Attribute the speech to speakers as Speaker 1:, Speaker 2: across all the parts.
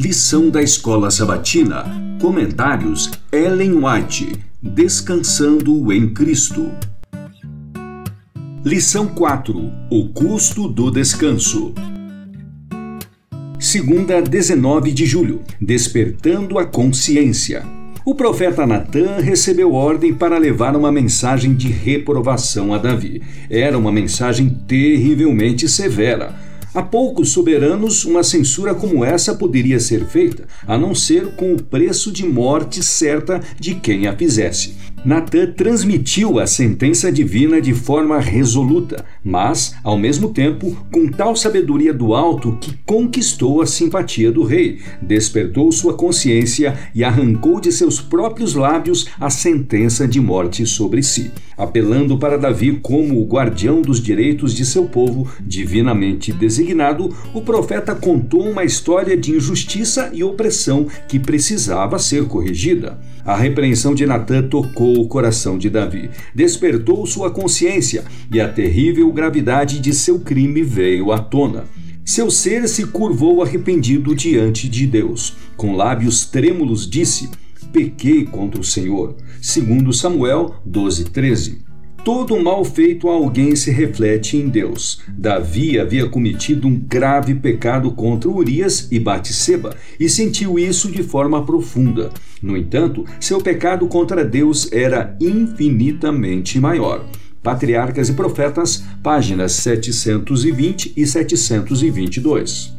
Speaker 1: Lição da Escola Sabatina. Comentários Ellen White. Descansando em Cristo. Lição 4. O custo do descanso. Segunda, 19 de julho. Despertando a consciência. O profeta Natã recebeu ordem para levar uma mensagem de reprovação a Davi. Era uma mensagem terrivelmente severa a poucos soberanos, uma censura como essa poderia ser feita, a não ser com o preço de morte certa de quem a fizesse. Natã transmitiu a sentença divina de forma resoluta, mas, ao mesmo tempo, com tal sabedoria do alto que conquistou a simpatia do rei, despertou sua consciência e arrancou de seus próprios lábios a sentença de morte sobre si, apelando para Davi como o guardião dos direitos de seu povo divinamente designado. O profeta contou uma história de injustiça e opressão que precisava ser corrigida. A repreensão de Natã tocou o coração de Davi, despertou sua consciência e a terrível gravidade de seu crime veio à tona. Seu ser se curvou arrependido diante de Deus. Com lábios trêmulos disse: Pequei contra o Senhor. Segundo Samuel 12:13. Todo mal feito a alguém se reflete em Deus. Davi havia cometido um grave pecado contra Urias e Batseba e sentiu isso de forma profunda. No entanto, seu pecado contra Deus era infinitamente maior. Patriarcas e Profetas, páginas 720 e 722.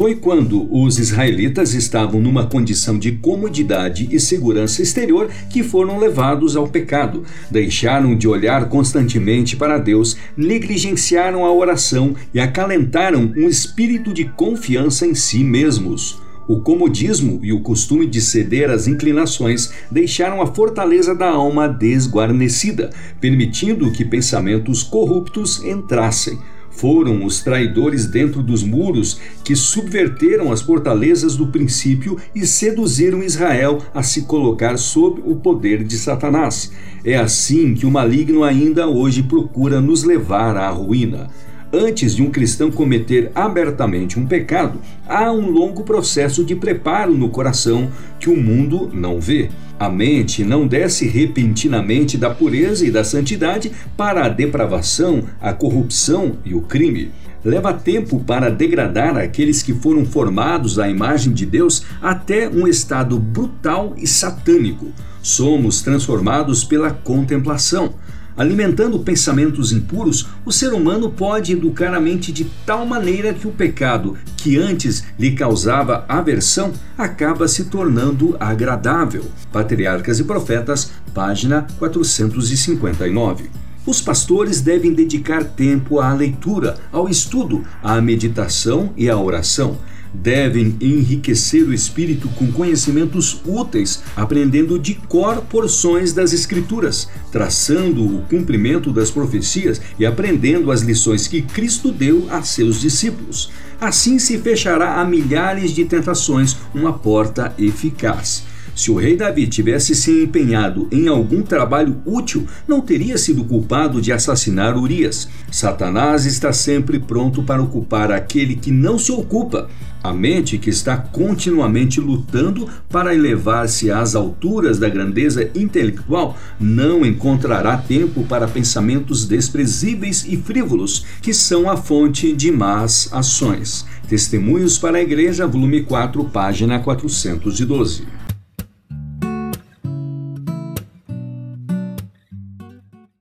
Speaker 1: Foi quando os israelitas estavam numa condição de comodidade e segurança exterior que foram levados ao pecado. Deixaram de olhar constantemente para Deus, negligenciaram a oração e acalentaram um espírito de confiança em si mesmos. O comodismo e o costume de ceder às inclinações deixaram a fortaleza da alma desguarnecida, permitindo que pensamentos corruptos entrassem. Foram os traidores dentro dos muros que subverteram as fortalezas do princípio e seduziram Israel a se colocar sob o poder de Satanás. É assim que o maligno ainda hoje procura nos levar à ruína. Antes de um cristão cometer abertamente um pecado, há um longo processo de preparo no coração que o mundo não vê. A mente não desce repentinamente da pureza e da santidade para a depravação, a corrupção e o crime. Leva tempo para degradar aqueles que foram formados à imagem de Deus até um estado brutal e satânico. Somos transformados pela contemplação. Alimentando pensamentos impuros, o ser humano pode educar a mente de tal maneira que o pecado, que antes lhe causava aversão, acaba se tornando agradável. Patriarcas e Profetas, página 459. Os pastores devem dedicar tempo à leitura, ao estudo, à meditação e à oração devem enriquecer o espírito com conhecimentos úteis, aprendendo de cor porções das Escrituras, traçando o cumprimento das profecias e aprendendo as lições que Cristo deu a seus discípulos. Assim se fechará a milhares de tentações uma porta eficaz. Se o rei Davi tivesse se empenhado em algum trabalho útil, não teria sido culpado de assassinar Urias. Satanás está sempre pronto para ocupar aquele que não se ocupa. A mente que está continuamente lutando para elevar-se às alturas da grandeza intelectual não encontrará tempo para pensamentos desprezíveis e frívolos, que são a fonte de más ações. Testemunhos para a Igreja, volume 4, página 412.